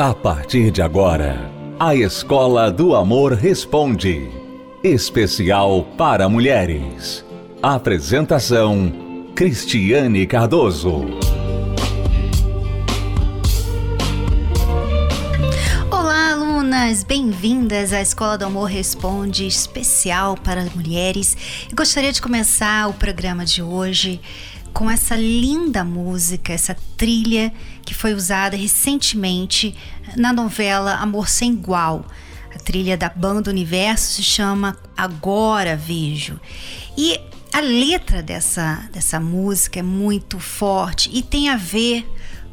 A partir de agora, a Escola do Amor Responde. Especial para mulheres. Apresentação: Cristiane Cardoso. Olá, alunas! Bem-vindas à Escola do Amor Responde, especial para mulheres. Eu gostaria de começar o programa de hoje com essa linda música, essa trilha que foi usada recentemente na novela Amor Sem Igual. A trilha da banda Universo se chama Agora Vejo. E a letra dessa, dessa música é muito forte e tem a ver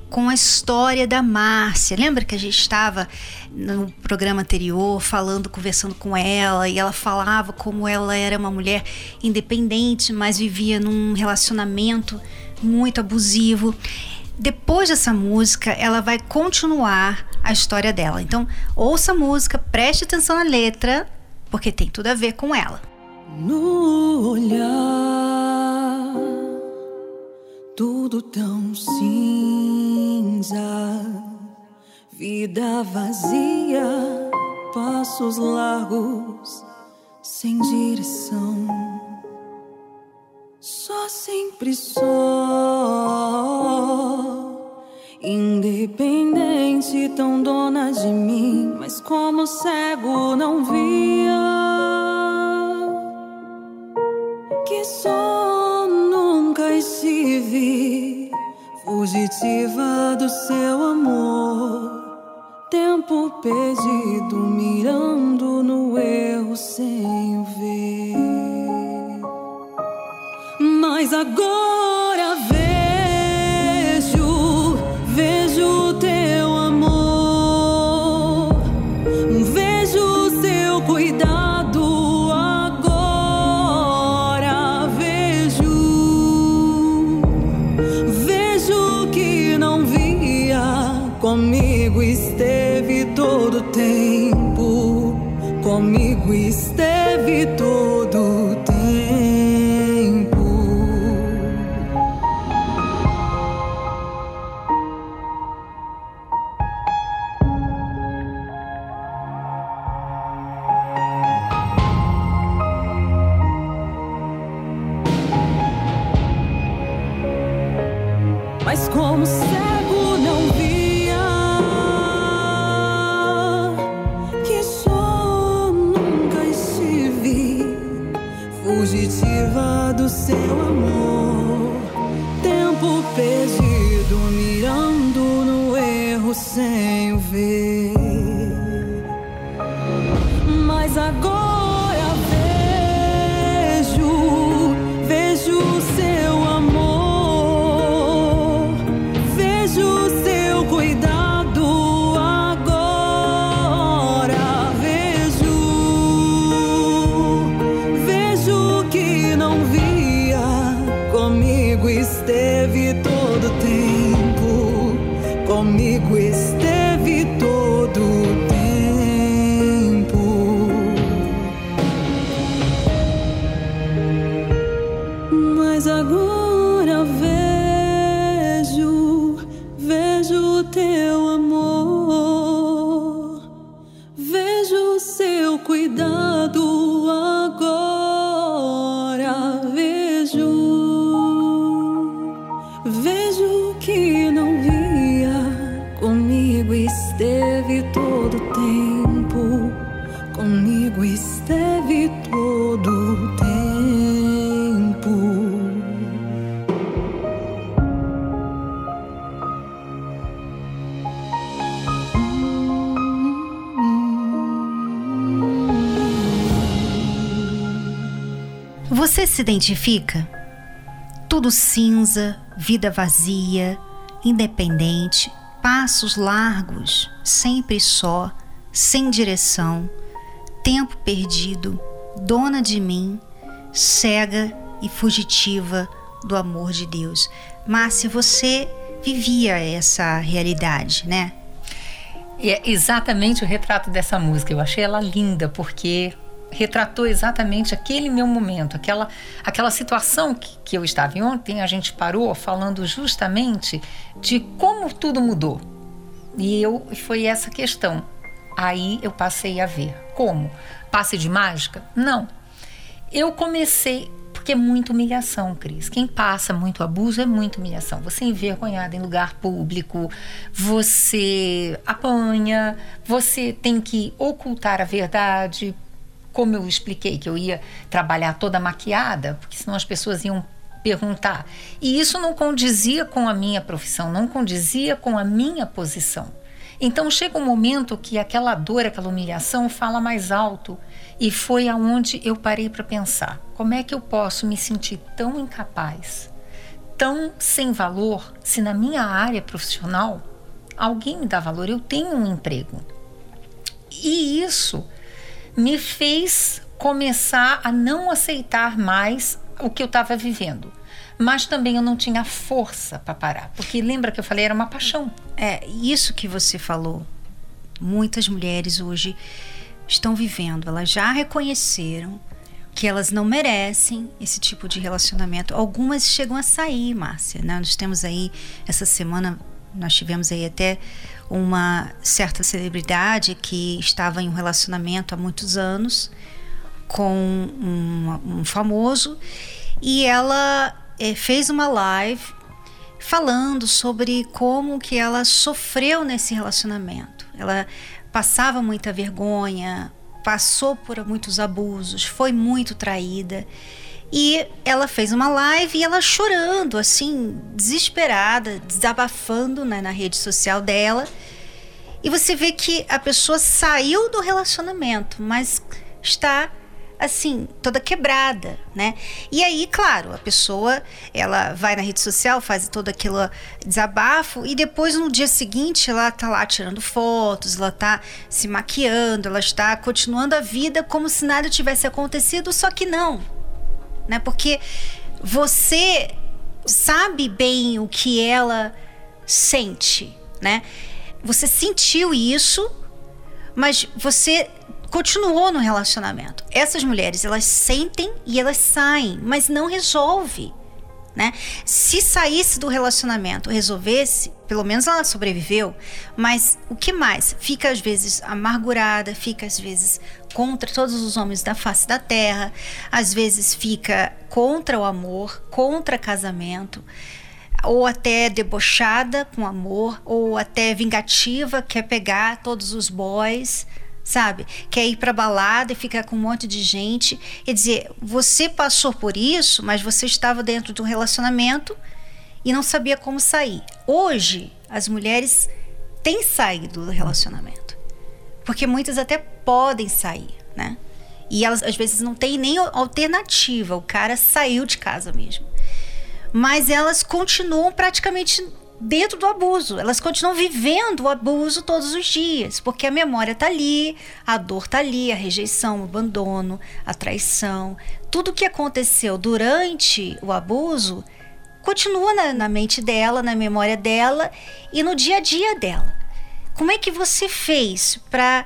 com a história da Márcia. Lembra que a gente estava no programa anterior falando, conversando com ela e ela falava como ela era uma mulher independente, mas vivia num relacionamento muito abusivo. Depois dessa música, ela vai continuar a história dela. Então, ouça a música, preste atenção na letra, porque tem tudo a ver com ela. No olhar, tudo tão cinza, vida vazia, passos largos, sem direção. Só sempre só, independente, tão dona de mim, mas como cego não via que só nunca estive fugitiva do seu amor. Tempo perdido, mirando no erro sem Mas agora Comigo esteve todo tempo, comigo esteve Você se identifica? Tudo cinza, vida vazia, independente, passos largos, sempre só, sem direção, tempo perdido, dona de mim, cega e fugitiva do amor de Deus. Márcia, você vivia essa realidade, né? É exatamente o retrato dessa música. Eu achei ela linda porque retratou exatamente aquele meu momento, aquela, aquela situação que, que eu estava. E ontem a gente parou falando justamente de como tudo mudou. E eu foi essa questão. Aí eu passei a ver. Como? Passe de mágica? Não. Eu comecei porque é muita humilhação, Cris. Quem passa muito abuso é muita humilhação. Você é envergonhada em lugar público, você apanha, você tem que ocultar a verdade. Como eu expliquei que eu ia trabalhar toda maquiada, porque senão as pessoas iam perguntar. E isso não condizia com a minha profissão, não condizia com a minha posição. Então chega um momento que aquela dor, aquela humilhação fala mais alto. E foi aonde eu parei para pensar: como é que eu posso me sentir tão incapaz, tão sem valor, se na minha área profissional alguém me dá valor? Eu tenho um emprego. E isso me fez começar a não aceitar mais o que eu estava vivendo mas também eu não tinha força para parar, porque lembra que eu falei era uma paixão. É, isso que você falou. Muitas mulheres hoje estão vivendo, elas já reconheceram que elas não merecem esse tipo de relacionamento. Algumas chegam a sair, Márcia, né? Nós temos aí essa semana nós tivemos aí até uma certa celebridade que estava em um relacionamento há muitos anos com um, um famoso e ela é, fez uma live falando sobre como que ela sofreu nesse relacionamento. Ela passava muita vergonha, passou por muitos abusos, foi muito traída. E ela fez uma live e ela chorando, assim, desesperada, desabafando né, na rede social dela. E você vê que a pessoa saiu do relacionamento, mas está assim, toda quebrada, né? E aí, claro, a pessoa, ela vai na rede social, faz todo aquele desabafo e depois no dia seguinte ela tá lá tirando fotos, ela tá se maquiando, ela está continuando a vida como se nada tivesse acontecido, só que não, né? Porque você sabe bem o que ela sente, né? Você sentiu isso, mas você continuou no relacionamento. Essas mulheres, elas sentem e elas saem, mas não resolve. Né? Se saísse do relacionamento, resolvesse, pelo menos ela sobreviveu, mas o que mais? Fica às vezes amargurada, fica às vezes contra todos os homens da face da terra, às vezes fica contra o amor, contra casamento, ou até debochada com amor, ou até vingativa, quer pegar todos os boys sabe? Quer ir para balada e ficar com um monte de gente. Quer dizer, você passou por isso, mas você estava dentro de um relacionamento e não sabia como sair. Hoje, as mulheres têm saído do relacionamento. Porque muitas até podem sair, né? E elas às vezes não têm nem alternativa. O cara saiu de casa mesmo. Mas elas continuam praticamente dentro do abuso. Elas continuam vivendo o abuso todos os dias, porque a memória está ali, a dor está ali, a rejeição, o abandono, a traição, tudo que aconteceu durante o abuso continua na, na mente dela, na memória dela e no dia a dia dela. Como é que você fez para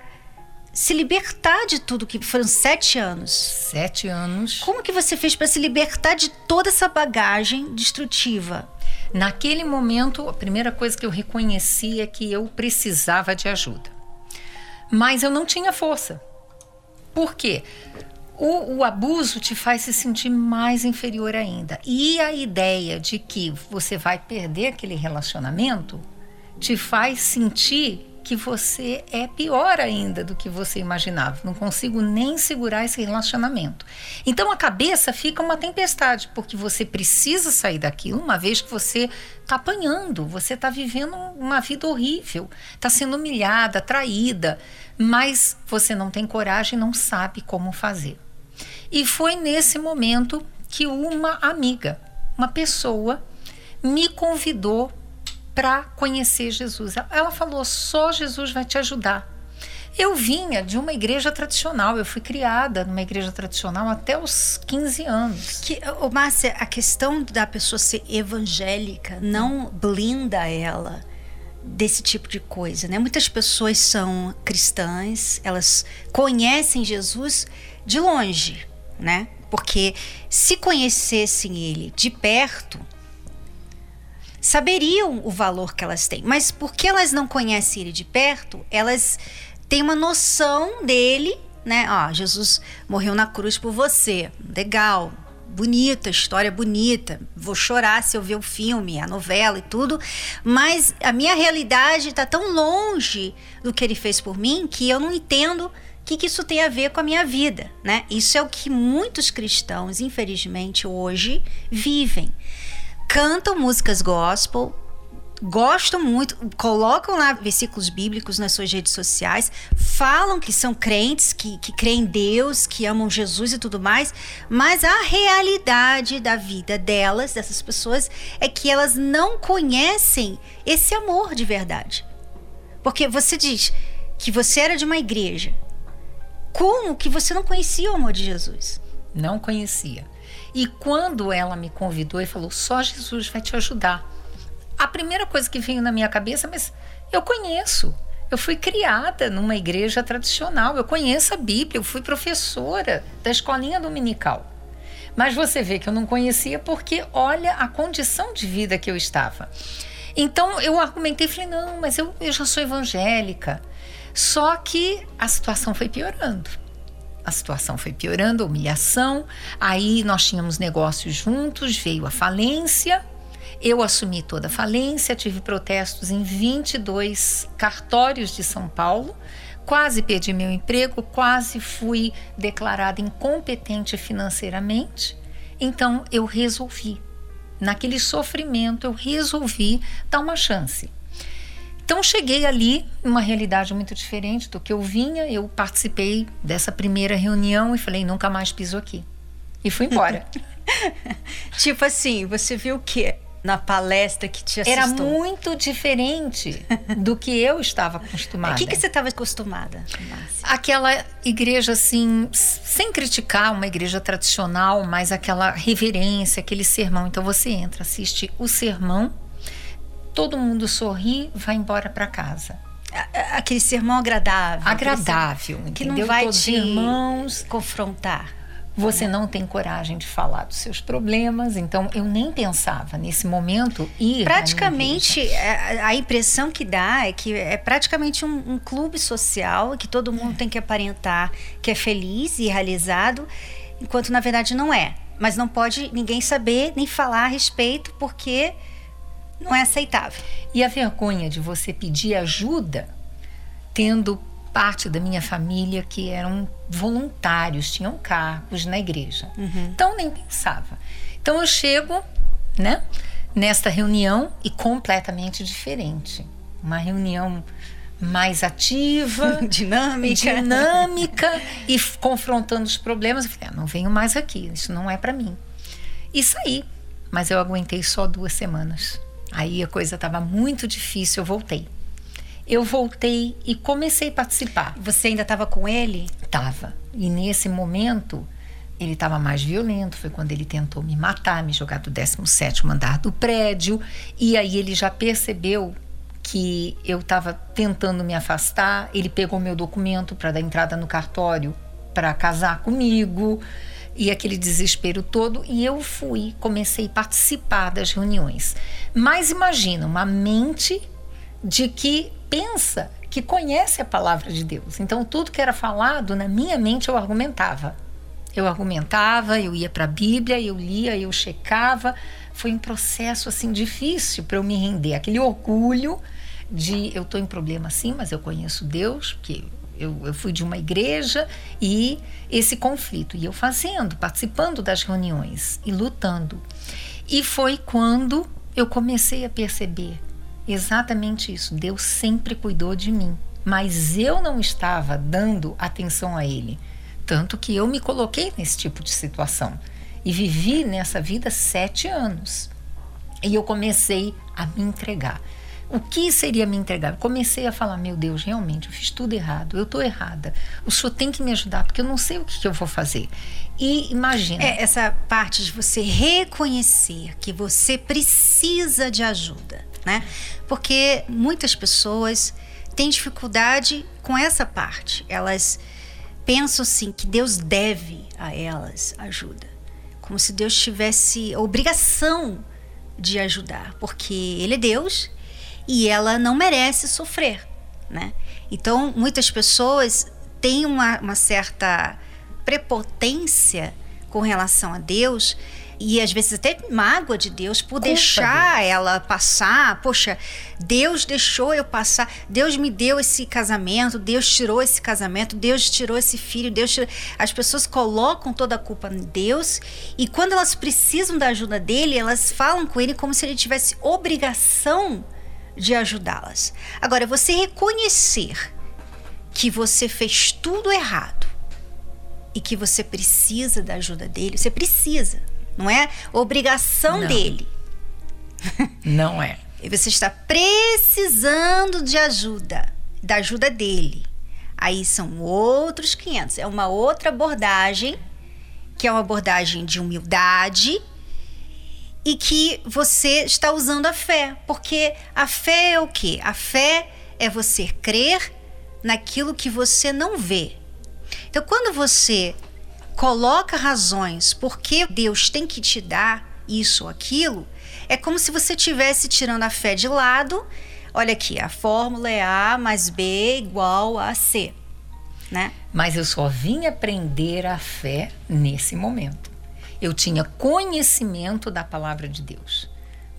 se libertar de tudo que foram sete anos? Sete anos. Como que você fez para se libertar de toda essa bagagem destrutiva? Naquele momento, a primeira coisa que eu reconheci é que eu precisava de ajuda. Mas eu não tinha força. Por quê? O, o, abuso te faz se sentir mais inferior ainda. E a ideia de que você vai perder aquele relacionamento te faz sentir que você é pior ainda do que você imaginava. Não consigo nem segurar esse relacionamento. Então a cabeça fica uma tempestade, porque você precisa sair daquilo, uma vez que você está apanhando, você está vivendo uma vida horrível, está sendo humilhada, traída, mas você não tem coragem, não sabe como fazer. E foi nesse momento que uma amiga, uma pessoa, me convidou para conhecer Jesus. Ela falou: só Jesus vai te ajudar. Eu vinha de uma igreja tradicional, eu fui criada numa igreja tradicional até os 15 anos. Que, oh, Márcia, a questão da pessoa ser evangélica não blinda ela desse tipo de coisa, né? Muitas pessoas são cristãs, elas conhecem Jesus de longe, né? Porque se conhecessem ele de perto, saberiam o valor que elas têm. Mas porque elas não conhecem ele de perto, elas têm uma noção dele, né? Ó, Jesus morreu na cruz por você. Legal. Bonita, história bonita. Vou chorar se eu ver o filme, a novela e tudo. Mas a minha realidade está tão longe do que ele fez por mim que eu não entendo o que, que isso tem a ver com a minha vida, né? Isso é o que muitos cristãos, infelizmente, hoje vivem cantam músicas gospel, gostam muito, colocam lá versículos bíblicos nas suas redes sociais, falam que são crentes, que, que creem em Deus, que amam Jesus e tudo mais, mas a realidade da vida delas, dessas pessoas, é que elas não conhecem esse amor de verdade. Porque você diz que você era de uma igreja. Como que você não conhecia o amor de Jesus? Não conhecia. E quando ela me convidou e falou: só Jesus vai te ajudar. A primeira coisa que veio na minha cabeça, mas eu conheço. Eu fui criada numa igreja tradicional, eu conheço a Bíblia, eu fui professora da escolinha dominical. Mas você vê que eu não conhecia porque olha a condição de vida que eu estava. Então eu argumentei, falei, não, mas eu, eu já sou evangélica. Só que a situação foi piorando a situação foi piorando, a humilhação. Aí nós tínhamos negócios juntos, veio a falência. Eu assumi toda a falência, tive protestos em 22 cartórios de São Paulo. Quase perdi meu emprego, quase fui declarada incompetente financeiramente. Então eu resolvi, naquele sofrimento, eu resolvi dar uma chance. Então cheguei ali uma realidade muito diferente do que eu vinha. Eu participei dessa primeira reunião e falei nunca mais piso aqui e fui embora. tipo assim, você viu o quê? Na palestra que te assistiu? Era muito diferente do que eu estava acostumada. O que, que você estava acostumada, Márcia? Aquela igreja, assim, sem criticar uma igreja tradicional, mas aquela reverência, aquele sermão. Então você entra, assiste o sermão todo mundo sorri, vai embora para casa. Aquele sermão agradável. Agradável, sermão, que não vai Todos te irmãos confrontar. Você não tem coragem de falar dos seus problemas, então eu nem pensava nesse momento ir. Praticamente, é, a, impressão que dá é que é praticamente um, um clube social que todo mundo é. tem que aparentar que é feliz e realizado, enquanto na verdade não é. Mas não pode ninguém saber nem falar a respeito, porque não é aceitável. E a vergonha de você pedir ajuda, tendo parte da minha família que eram voluntários, tinham cargos na igreja. Uhum. Então nem pensava. Então eu chego, né, nesta reunião e completamente diferente. Uma reunião mais ativa, dinâmica, dinâmica e confrontando os problemas. Eu falei, ah, não venho mais aqui, isso não é para mim. E saí, mas eu aguentei só duas semanas. Aí a coisa estava muito difícil, eu voltei. Eu voltei e comecei a participar. Você ainda estava com ele? Tava. E nesse momento ele estava mais violento. Foi quando ele tentou me matar, me jogar do 17 andar do prédio. E aí ele já percebeu que eu estava tentando me afastar. Ele pegou meu documento para dar entrada no cartório para casar comigo e aquele desespero todo. E eu fui, comecei a participar das reuniões. Mas imagina uma mente de que pensa que conhece a palavra de Deus. Então tudo que era falado na minha mente eu argumentava. Eu argumentava, eu ia para a Bíblia, eu lia, eu checava. Foi um processo assim difícil para eu me render. Aquele orgulho de eu estou em problema sim, mas eu conheço Deus, porque eu, eu fui de uma igreja e esse conflito. E eu fazendo, participando das reuniões e lutando. E foi quando eu comecei a perceber exatamente isso. Deus sempre cuidou de mim, mas eu não estava dando atenção a Ele. Tanto que eu me coloquei nesse tipo de situação. E vivi nessa vida sete anos. E eu comecei a me entregar o que seria me entregar? Comecei a falar, meu Deus, realmente, eu fiz tudo errado, eu estou errada. O senhor tem que me ajudar, porque eu não sei o que, que eu vou fazer. E imagina. É, essa parte de você reconhecer que você precisa de ajuda, né? Porque muitas pessoas têm dificuldade com essa parte. Elas pensam assim que Deus deve a elas ajuda. Como se Deus tivesse obrigação de ajudar, porque ele é Deus e ela não merece sofrer, né? Então, muitas pessoas têm uma, uma certa prepotência com relação a Deus e às vezes até mágoa de Deus por Culpa deixar Deus. ela passar. Poxa, Deus deixou eu passar. Deus me deu esse casamento, Deus tirou esse casamento, Deus tirou esse filho, Deus tirou... As pessoas colocam toda a culpa em Deus e quando elas precisam da ajuda dele, elas falam com ele como se ele tivesse obrigação de ajudá-las. Agora, você reconhecer que você fez tudo errado e que você precisa da ajuda dele, você precisa não é obrigação não. dele. Não é. E você está precisando de ajuda, da ajuda dele. Aí são outros 500. É uma outra abordagem, que é uma abordagem de humildade e que você está usando a fé. Porque a fé é o quê? A fé é você crer naquilo que você não vê. Então, quando você coloca razões porque Deus tem que te dar isso ou aquilo, é como se você estivesse tirando a fé de lado. Olha aqui, a fórmula é A mais B igual a C. Né? Mas eu só vim aprender a fé nesse momento. Eu tinha conhecimento da palavra de Deus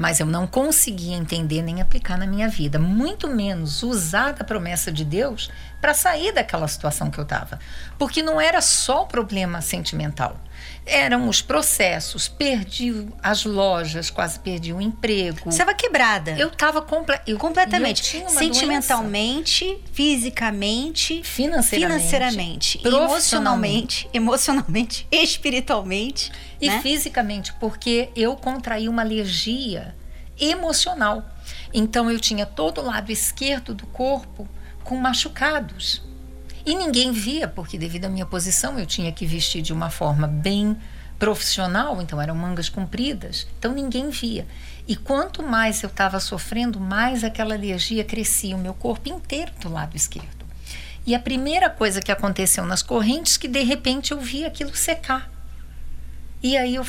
mas eu não conseguia entender nem aplicar na minha vida, muito menos usar da promessa de Deus para sair daquela situação que eu estava. Porque não era só o problema sentimental. Eram os processos, perdi as lojas, quase perdi o emprego. Você estava quebrada. Eu estava comple completamente. Eu Sentimentalmente, doença. fisicamente, financeiramente, financeiramente emocionalmente, emocionalmente, espiritualmente. E né? fisicamente, porque eu contraí uma alergia emocional. Então eu tinha todo o lado esquerdo do corpo com machucados. E ninguém via, porque devido à minha posição eu tinha que vestir de uma forma bem profissional, então eram mangas compridas, então ninguém via. E quanto mais eu estava sofrendo, mais aquela alergia crescia o meu corpo inteiro do lado esquerdo. E a primeira coisa que aconteceu nas correntes que de repente eu vi aquilo secar. E aí eu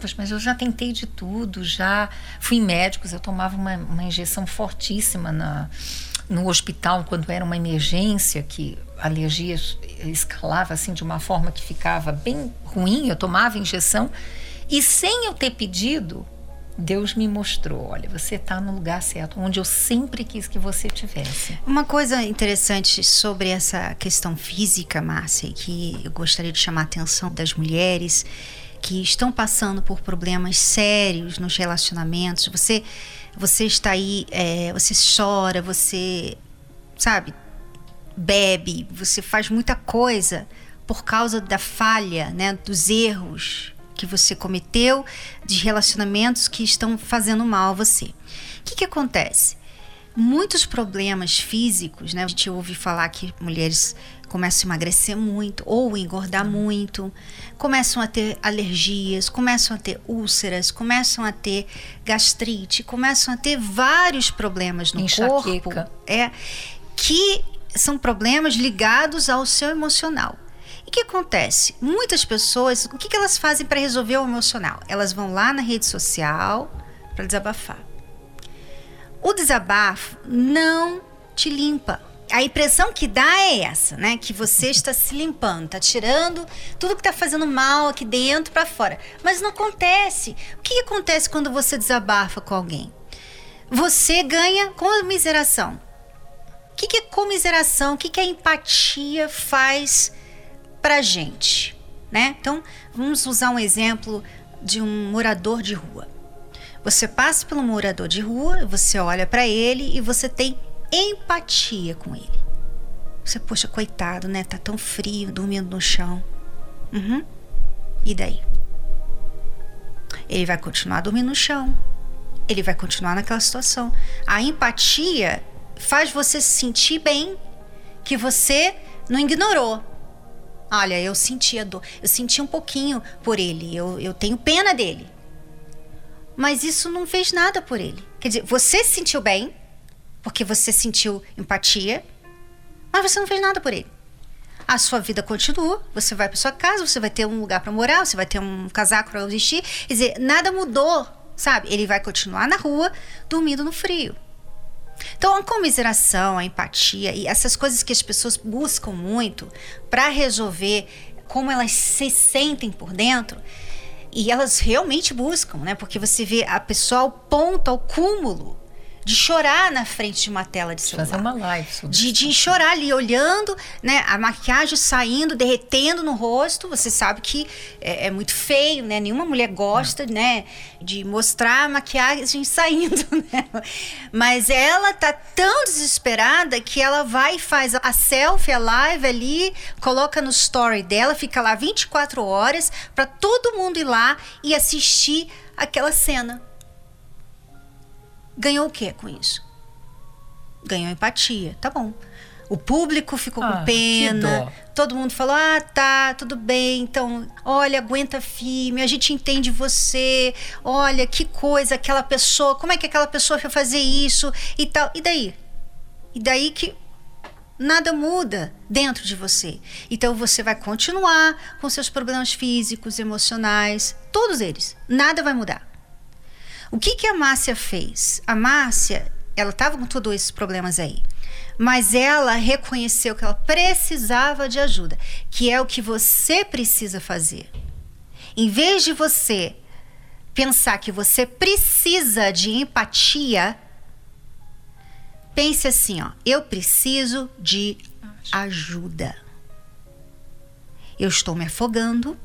Poxa, mas eu já tentei de tudo, já fui em médicos, eu tomava uma, uma injeção fortíssima na, no hospital quando era uma emergência, que a alergia escalava assim de uma forma que ficava bem ruim, eu tomava injeção. E sem eu ter pedido, Deus me mostrou, olha, você está no lugar certo, onde eu sempre quis que você tivesse. Uma coisa interessante sobre essa questão física, Márcia, que eu gostaria de chamar a atenção das mulheres, que estão passando por problemas sérios nos relacionamentos. Você, você está aí, é, você chora, você, sabe, bebe, você faz muita coisa por causa da falha, né, dos erros que você cometeu, de relacionamentos que estão fazendo mal a você. O que, que acontece? Muitos problemas físicos, né? A gente ouve falar que mulheres começam a emagrecer muito ou engordar muito, começam a ter alergias, começam a ter úlceras, começam a ter gastrite, começam a ter vários problemas no Enxaqueca. corpo. É que são problemas ligados ao seu emocional. E o que acontece? Muitas pessoas, o que, que elas fazem para resolver o emocional? Elas vão lá na rede social para desabafar. O desabafo não te limpa a impressão que dá é essa, né? Que você está se limpando, está tirando tudo que está fazendo mal aqui dentro para fora. Mas não acontece. O que, acontece quando você desabafa com alguém? Você ganha comiseração. O que, que é comiseração? O que, que a empatia faz para gente? Né? Então, vamos usar um exemplo de um morador de rua. Você passa pelo morador de rua, você olha para ele e você tem empatia com ele. Você, poxa, coitado, né? Tá tão frio, dormindo no chão. Uhum. E daí? Ele vai continuar dormindo no chão. Ele vai continuar naquela situação. A empatia faz você se sentir bem que você não ignorou. Olha, eu senti a dor, eu senti um pouquinho por ele, eu, eu tenho pena dele. Mas isso não fez nada por ele. Quer dizer, você se sentiu bem, porque você sentiu empatia, mas você não fez nada por ele. A sua vida continua, você vai para sua casa, você vai ter um lugar para morar, você vai ter um casaco para vestir, quer dizer, nada mudou sabe? Ele vai continuar na rua dormindo no frio. Então, a comiseração, a empatia e essas coisas que as pessoas buscam muito para resolver como elas se sentem por dentro, e elas realmente buscam, né? Porque você vê a pessoa ao ponto, ao cúmulo de chorar na frente de uma tela de celular. Fazer uma live sobre de, de chorar ali, olhando, né? A maquiagem saindo, derretendo no rosto. Você sabe que é, é muito feio, né? Nenhuma mulher gosta, Não. né? De mostrar a maquiagem saindo, né? Mas ela tá tão desesperada que ela vai e faz a selfie, a live ali, coloca no story dela, fica lá 24 horas para todo mundo ir lá e assistir aquela cena. Ganhou o que com isso? Ganhou empatia, tá bom. O público ficou ah, com pena. Todo mundo falou: ah, tá, tudo bem. Então, olha, aguenta firme, a gente entende você. Olha, que coisa, aquela pessoa, como é que aquela pessoa foi fazer isso e tal. E daí? E daí que nada muda dentro de você. Então você vai continuar com seus problemas físicos, emocionais, todos eles. Nada vai mudar. O que, que a Márcia fez? A Márcia, ela estava com todos esses problemas aí. Mas ela reconheceu que ela precisava de ajuda, que é o que você precisa fazer. Em vez de você pensar que você precisa de empatia, pense assim, ó, eu preciso de ajuda. Eu estou me afogando,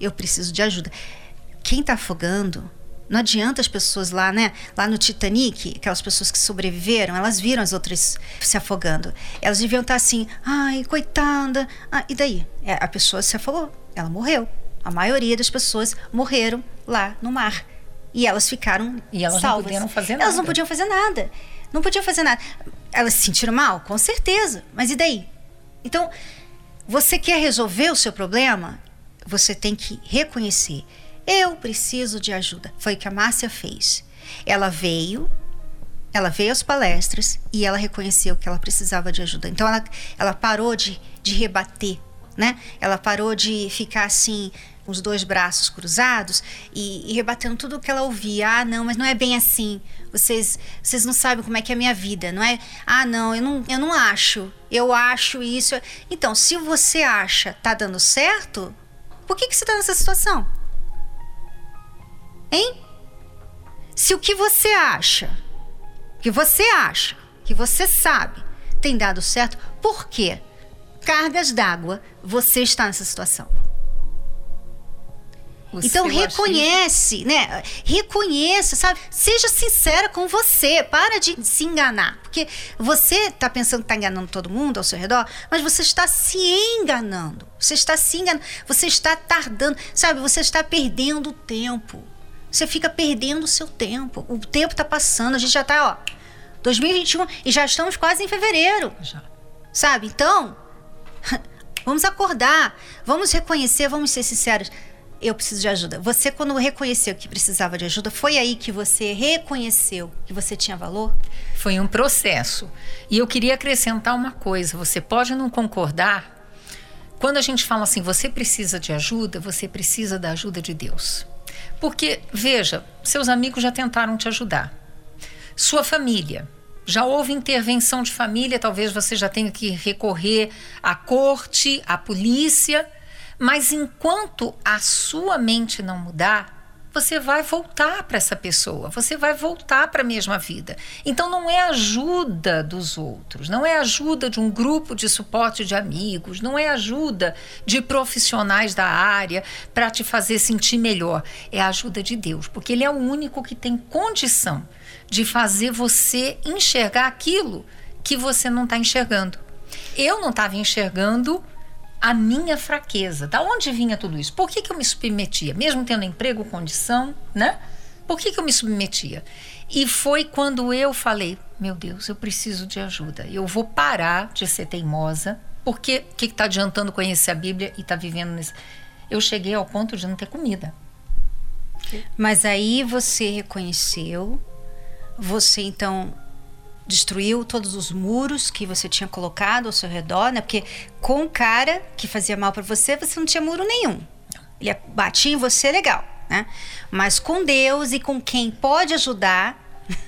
eu preciso de ajuda. Quem está afogando não adianta as pessoas lá, né? Lá no Titanic, aquelas pessoas que sobreviveram, elas viram as outras se afogando. Elas deviam estar assim, ai, coitada. Ah, e daí? É, a pessoa se afogou, ela morreu. A maioria das pessoas morreram lá no mar. E elas ficaram E elas salvas. não podiam fazer nada. Elas não podiam fazer nada. Não podiam fazer nada. Elas se sentiram mal? Com certeza. Mas e daí? Então, você quer resolver o seu problema? Você tem que reconhecer eu preciso de ajuda. Foi o que a Márcia fez. Ela veio, ela veio às palestras e ela reconheceu que ela precisava de ajuda. Então ela, ela parou de, de rebater, né? Ela parou de ficar assim, os dois braços cruzados e, e, rebatendo tudo o que ela ouvia. Ah, não, mas não é bem assim. Vocês, vocês não sabem como é que é a minha vida, não é? Ah, não, eu não, eu não acho. Eu acho isso. Então, se você acha tá dando certo, por que, que você está nessa situação? Hein? Se o que você acha, que você acha, que você sabe, tem dado certo, por quê? Cargas d'água, você está nessa situação. O então reconhece, né? Reconheça, sabe? Seja sincera com você. Para de se enganar. Porque você está pensando que está enganando todo mundo ao seu redor, mas você está se enganando. Você está se enganando. Você está tardando. Sabe? Você está perdendo tempo. Você fica perdendo o seu tempo. O tempo está passando, a gente já está, ó, 2021 e já estamos quase em fevereiro. Já. Sabe? Então, vamos acordar, vamos reconhecer, vamos ser sinceros. Eu preciso de ajuda. Você, quando reconheceu que precisava de ajuda, foi aí que você reconheceu que você tinha valor? Foi um processo. E eu queria acrescentar uma coisa: você pode não concordar. Quando a gente fala assim, você precisa de ajuda, você precisa da ajuda de Deus. Porque, veja, seus amigos já tentaram te ajudar. Sua família. Já houve intervenção de família, talvez você já tenha que recorrer à corte, à polícia. Mas enquanto a sua mente não mudar, você vai voltar para essa pessoa, você vai voltar para a mesma vida. Então não é ajuda dos outros, não é ajuda de um grupo de suporte de amigos, não é ajuda de profissionais da área para te fazer sentir melhor, é a ajuda de Deus, porque ele é o único que tem condição de fazer você enxergar aquilo que você não está enxergando. Eu não estava enxergando a minha fraqueza. Da onde vinha tudo isso? Por que, que eu me submetia? Mesmo tendo emprego, condição, né? Por que, que eu me submetia? E foi quando eu falei: meu Deus, eu preciso de ajuda. Eu vou parar de ser teimosa, porque o que está adiantando conhecer a Bíblia e estar tá vivendo nesse. Eu cheguei ao ponto de não ter comida. Mas aí você reconheceu, você então destruiu todos os muros que você tinha colocado ao seu redor, né? Porque com o cara que fazia mal para você, você não tinha muro nenhum. Ele batia em você legal. né? Mas com Deus e com quem pode ajudar,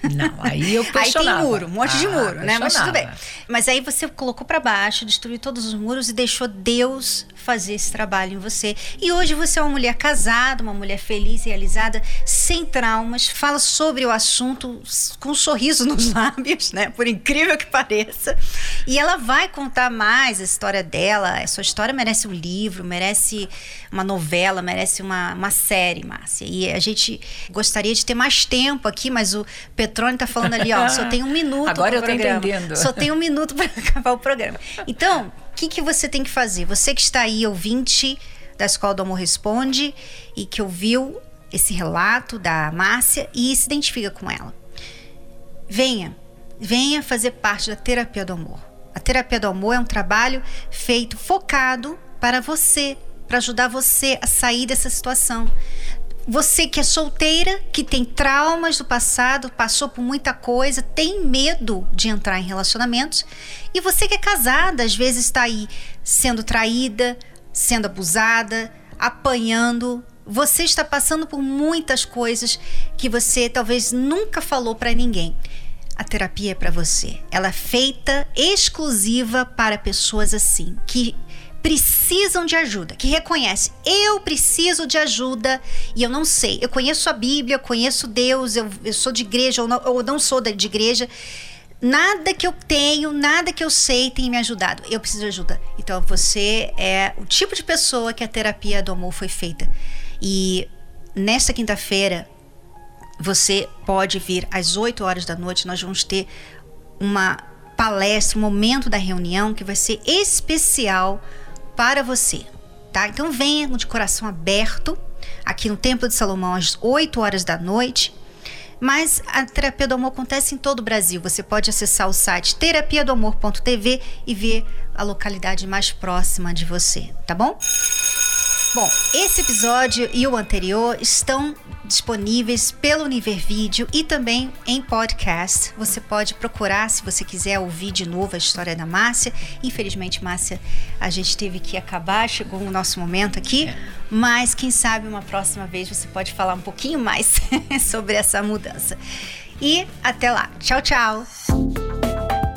não, aí eu Aí tem muro, um monte de ah, muro, né? Mas tudo bem. Mas aí você colocou para baixo, destruiu todos os muros e deixou Deus fazer esse trabalho em você. E hoje você é uma mulher casada, uma mulher feliz, realizada, sem traumas, fala sobre o assunto com um sorriso nos lábios, né? Por incrível que pareça. E ela vai contar mais a história dela. A sua história merece um livro, merece uma novela, merece uma, uma série, Márcia. E a gente gostaria de ter mais tempo aqui, mas o Petrone tá falando ali, ó, só tem um minuto Agora eu tô programa. entendendo. Só tem um minuto para acabar o programa. Então, que, que você tem que fazer? Você que está aí, ouvinte da Escola do Amor Responde e que ouviu esse relato da Márcia e se identifica com ela. Venha, venha fazer parte da terapia do amor. A terapia do amor é um trabalho feito focado para você, para ajudar você a sair dessa situação. Você que é solteira, que tem traumas do passado, passou por muita coisa, tem medo de entrar em relacionamentos. E você que é casada, às vezes está aí sendo traída, sendo abusada, apanhando. Você está passando por muitas coisas que você talvez nunca falou para ninguém. A terapia é para você. Ela é feita exclusiva para pessoas assim, que precisam de ajuda, que reconhece, eu preciso de ajuda e eu não sei. Eu conheço a Bíblia, eu conheço Deus, eu, eu sou de igreja ou não, ou não sou de igreja. Nada que eu tenho, nada que eu sei tem me ajudado. Eu preciso de ajuda. Então você é o tipo de pessoa que a terapia do amor foi feita. E nesta quinta-feira você pode vir às 8 horas da noite, nós vamos ter uma palestra, um momento da reunião que vai ser especial para você, tá? Então venha de coração aberto aqui no Templo de Salomão às 8 horas da noite. Mas a terapia do amor acontece em todo o Brasil. Você pode acessar o site terapiadoamor.tv e ver a localidade mais próxima de você, tá bom? Bom, esse episódio e o anterior estão disponíveis pelo Univer Vídeo e também em podcast. Você pode procurar se você quiser ouvir de novo a história da Márcia. Infelizmente, Márcia, a gente teve que acabar, chegou o nosso momento aqui, é. mas quem sabe uma próxima vez você pode falar um pouquinho mais sobre essa mudança. E até lá. Tchau, tchau.